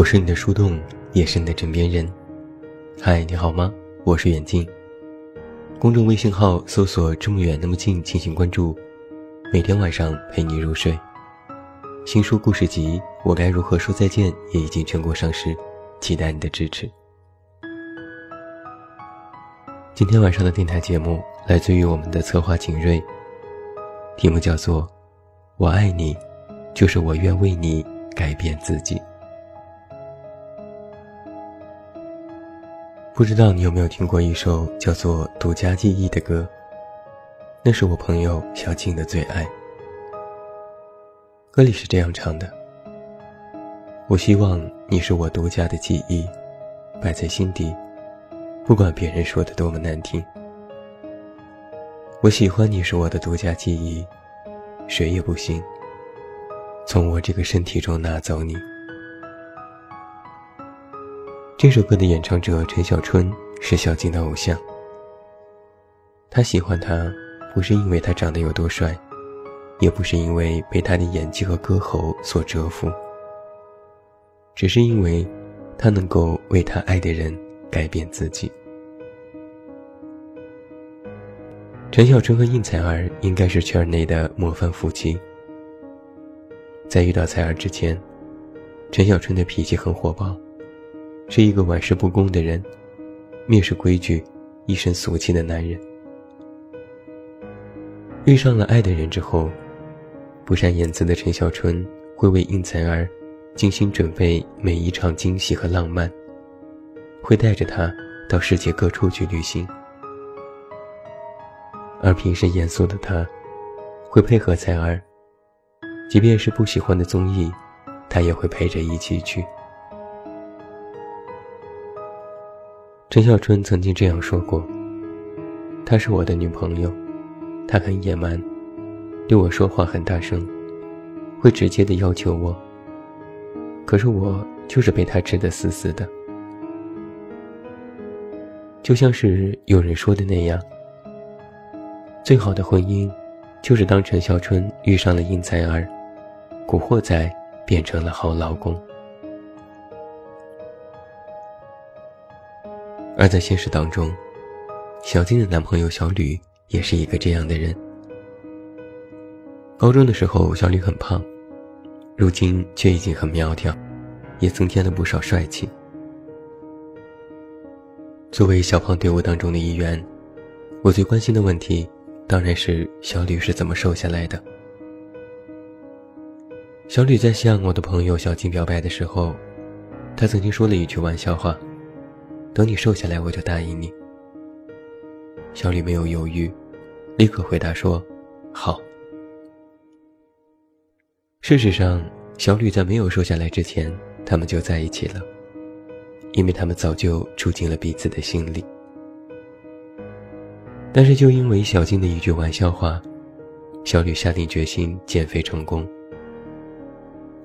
我是你的树洞，也是你的枕边人。嗨，你好吗？我是远近。公众微信号搜索“这么远那么近”进行关注，每天晚上陪你入睡。新书故事集《我该如何说再见》也已经全国上市，期待你的支持。今天晚上的电台节目来自于我们的策划景睿，题目叫做《我爱你，就是我愿为你改变自己》。不知道你有没有听过一首叫做《独家记忆》的歌？那是我朋友小静的最爱。歌里是这样唱的：“我希望你是我独家的记忆，摆在心底，不管别人说的多么难听。我喜欢你是我的独家记忆，谁也不行从我这个身体中拿走你。”这首歌的演唱者陈小春是小静的偶像。他喜欢他，不是因为他长得有多帅，也不是因为被他的演技和歌喉所折服，只是因为，他能够为他爱的人改变自己。陈小春和应采儿应该是圈内的模范夫妻。在遇到采儿之前，陈小春的脾气很火爆。是一个玩世不恭的人，蔑视规矩，一身俗气的男人。遇上了爱的人之后，不善言辞的陈小春会为应采儿精心准备每一场惊喜和浪漫，会带着她到世界各处去旅行。而平时严肃的他，会配合采儿，即便是不喜欢的综艺，他也会陪着一起去。陈小春曾经这样说过：“她是我的女朋友，她很野蛮，对我说话很大声，会直接的要求我。可是我就是被她吃得死死的。就像是有人说的那样，最好的婚姻，就是当陈小春遇上了应采儿，古惑仔变成了好老公。”而在现实当中，小静的男朋友小吕也是一个这样的人。高中的时候，小吕很胖，如今却已经很苗条，也增添了不少帅气。作为小胖队伍当中的一员，我最关心的问题当然是小吕是怎么瘦下来的。小吕在向我的朋友小静表白的时候，他曾经说了一句玩笑话。等你瘦下来，我就答应你。小吕没有犹豫，立刻回答说：“好。”事实上，小吕在没有瘦下来之前，他们就在一起了，因为他们早就住进了彼此的心里。但是，就因为小静的一句玩笑话，小吕下定决心减肥成功。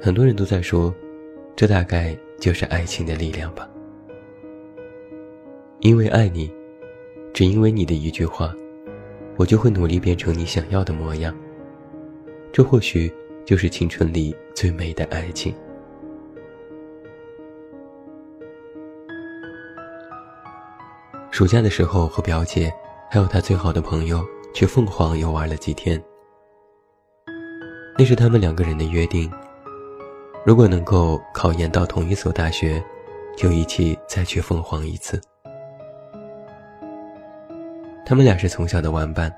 很多人都在说，这大概就是爱情的力量吧。因为爱你，只因为你的一句话，我就会努力变成你想要的模样。这或许就是青春里最美的爱情。暑假的时候，和表姐还有她最好的朋友去凤凰游玩了几天。那是他们两个人的约定：如果能够考研到同一所大学，就一起再去凤凰一次。他们俩是从小的玩伴，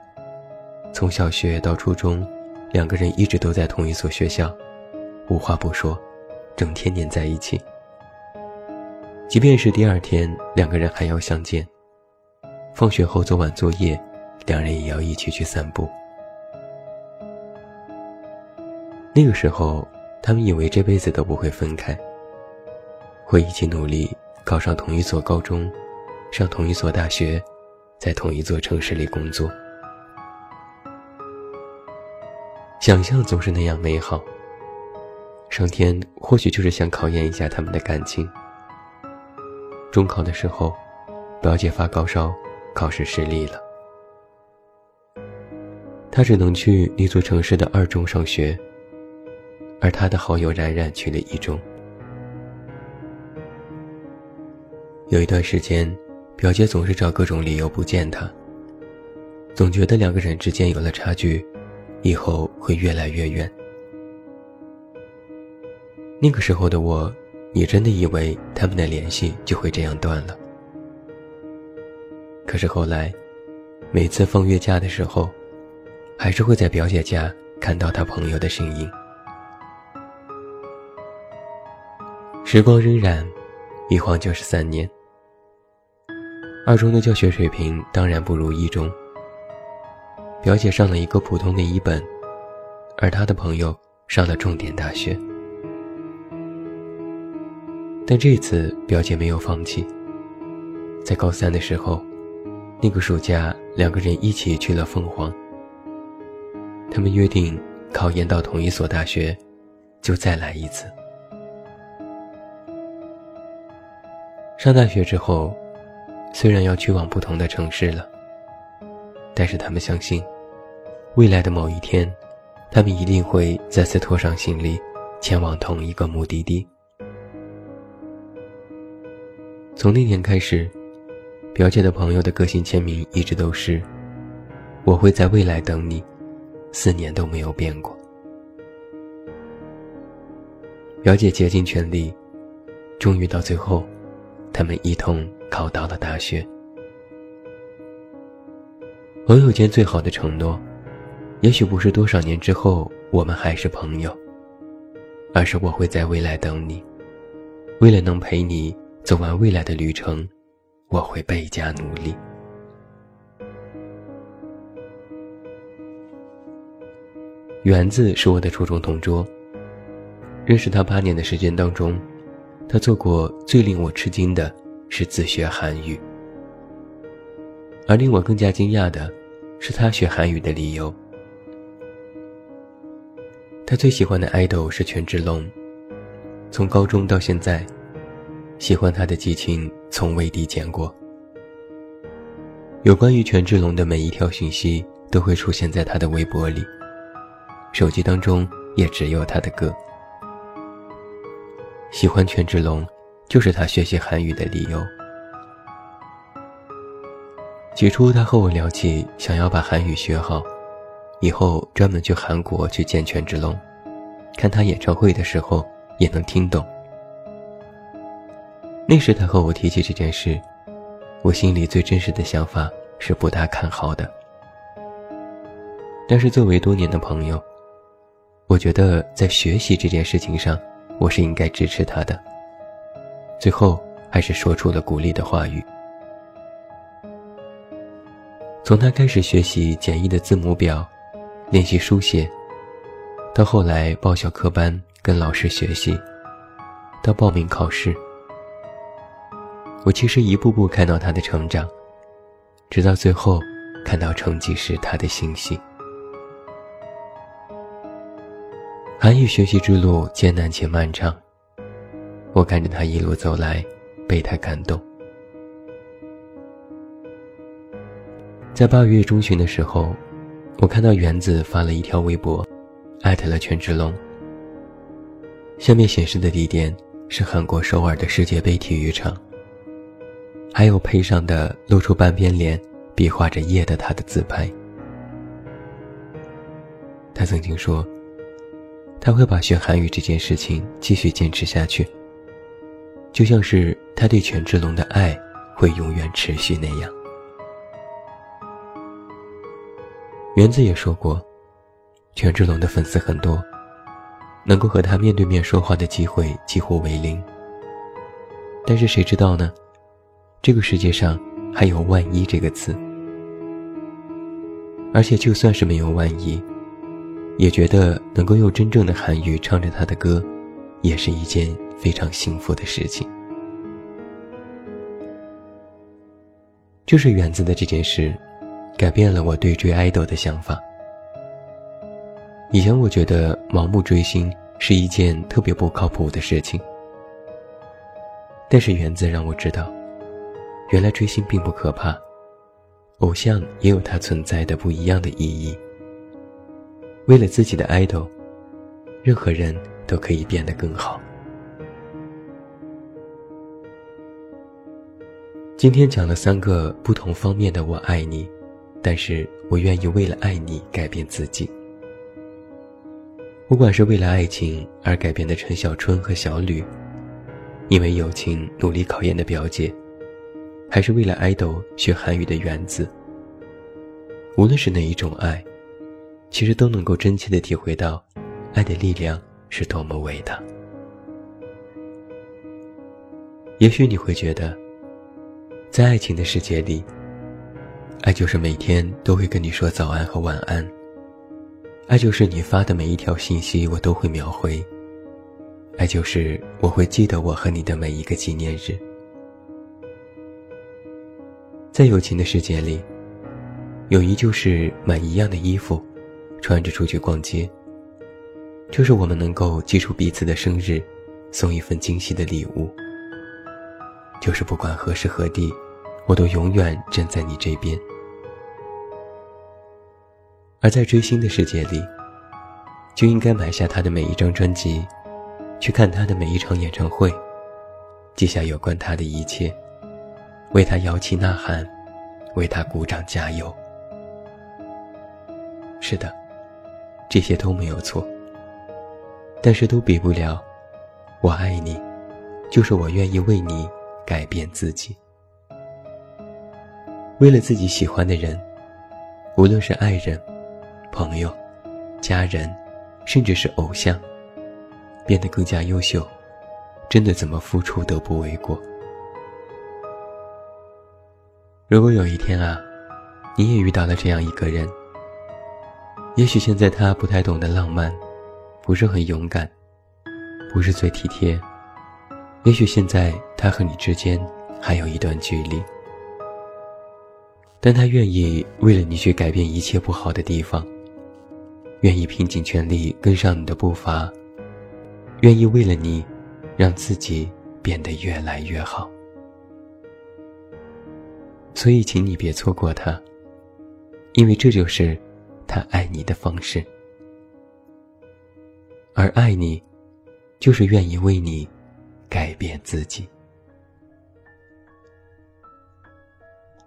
从小学到初中，两个人一直都在同一所学校，无话不说，整天黏在一起。即便是第二天，两个人还要相见。放学后做完作业，两人也要一起去散步。那个时候，他们以为这辈子都不会分开，会一起努力考上同一所高中，上同一所大学。在同一座城市里工作，想象总是那样美好。上天或许就是想考验一下他们的感情。中考的时候，表姐发高烧，考试失利了，她只能去那座城市的二中上学，而她的好友冉冉去了一中。有一段时间，表姐总是找各种理由不见他，总觉得两个人之间有了差距，以后会越来越远。那个时候的我，也真的以为他们的联系就会这样断了。可是后来，每次放月假的时候，还是会在表姐家看到她朋友的身影。时光荏苒，一晃就是三年。二中的教学水平当然不如一中。表姐上了一个普通的一本，而她的朋友上了重点大学。但这次表姐没有放弃，在高三的时候。那个暑假，两个人一起去了凤凰。他们约定，考研到同一所大学，就再来一次。上大学之后，虽然要去往不同的城市了，但是他们相信，未来的某一天，他们一定会再次拖上行李，前往同一个目的地。从那天开始。表姐的朋友的个性签名一直都是：“我会在未来等你，四年都没有变过。”表姐竭尽全力，终于到最后，他们一同考到了大学。朋友间最好的承诺，也许不是多少年之后我们还是朋友，而是我会在未来等你，为了能陪你走完未来的旅程。我会倍加努力。园子是我的初中同桌。认识他八年的时间当中，他做过最令我吃惊的是自学韩语，而令我更加惊讶的是他学韩语的理由。他最喜欢的 idol 是权志龙，从高中到现在。喜欢他的激情从未递减过。有关于权志龙的每一条讯息都会出现在他的微博里，手机当中也只有他的歌。喜欢权志龙，就是他学习韩语的理由。起初他和我聊起想要把韩语学好，以后专门去韩国去见权志龙，看他演唱会的时候也能听懂。那时他和我提起这件事，我心里最真实的想法是不大看好的。但是作为多年的朋友，我觉得在学习这件事情上，我是应该支持他的。最后还是说出了鼓励的话语。从他开始学习简易的字母表，练习书写，到后来报小课班跟老师学习，到报名考试。我其实一步步看到他的成长，直到最后看到成绩时他的欣喜。韩语学习之路艰难且漫长，我看着他一路走来，被他感动。在八月中旬的时候，我看到园子发了一条微博，艾特了权志龙。下面显示的地点是韩国首尔的世界杯体育场。还有配上的露出半边脸、比划着耶的他的自拍。他曾经说，他会把学韩语这件事情继续坚持下去，就像是他对权志龙的爱会永远持续那样。园子也说过，权志龙的粉丝很多，能够和他面对面说话的机会几乎为零。但是谁知道呢？这个世界上还有“万一”这个词，而且就算是没有万一，也觉得能够用真正的韩语唱着他的歌，也是一件非常幸福的事情。就是园子的这件事，改变了我对追爱豆的想法。以前我觉得盲目追星是一件特别不靠谱的事情，但是园子让我知道。原来追星并不可怕，偶像也有它存在的不一样的意义。为了自己的 idol，任何人都可以变得更好。今天讲了三个不同方面的“我爱你”，但是我愿意为了爱你改变自己。不管是为了爱情而改变的陈小春和小吕，因为友情努力考研的表姐，还是为了爱豆学韩语的原子。无论是哪一种爱，其实都能够真切的体会到，爱的力量是多么伟大。也许你会觉得。在爱情的世界里，爱就是每天都会跟你说早安和晚安。爱就是你发的每一条信息我都会秒回。爱就是我会记得我和你的每一个纪念日。在友情的世界里，友谊就是买一样的衣服，穿着出去逛街。就是我们能够记住彼此的生日，送一份惊喜的礼物。就是不管何时何地。我都永远站在你这边。而在追星的世界里，就应该买下他的每一张专辑，去看他的每一场演唱会，记下有关他的一切，为他摇旗呐喊，为他鼓掌加油。是的，这些都没有错，但是都比不了“我爱你”，就是我愿意为你改变自己。为了自己喜欢的人，无论是爱人、朋友、家人，甚至是偶像，变得更加优秀，真的怎么付出都不为过。如果有一天啊，你也遇到了这样一个人，也许现在他不太懂得浪漫，不是很勇敢，不是最体贴，也许现在他和你之间还有一段距离。但他愿意为了你去改变一切不好的地方，愿意拼尽全力跟上你的步伐，愿意为了你，让自己变得越来越好。所以，请你别错过他，因为这就是他爱你的方式。而爱你，就是愿意为你改变自己。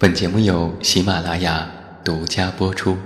本节目由喜马拉雅独家播出。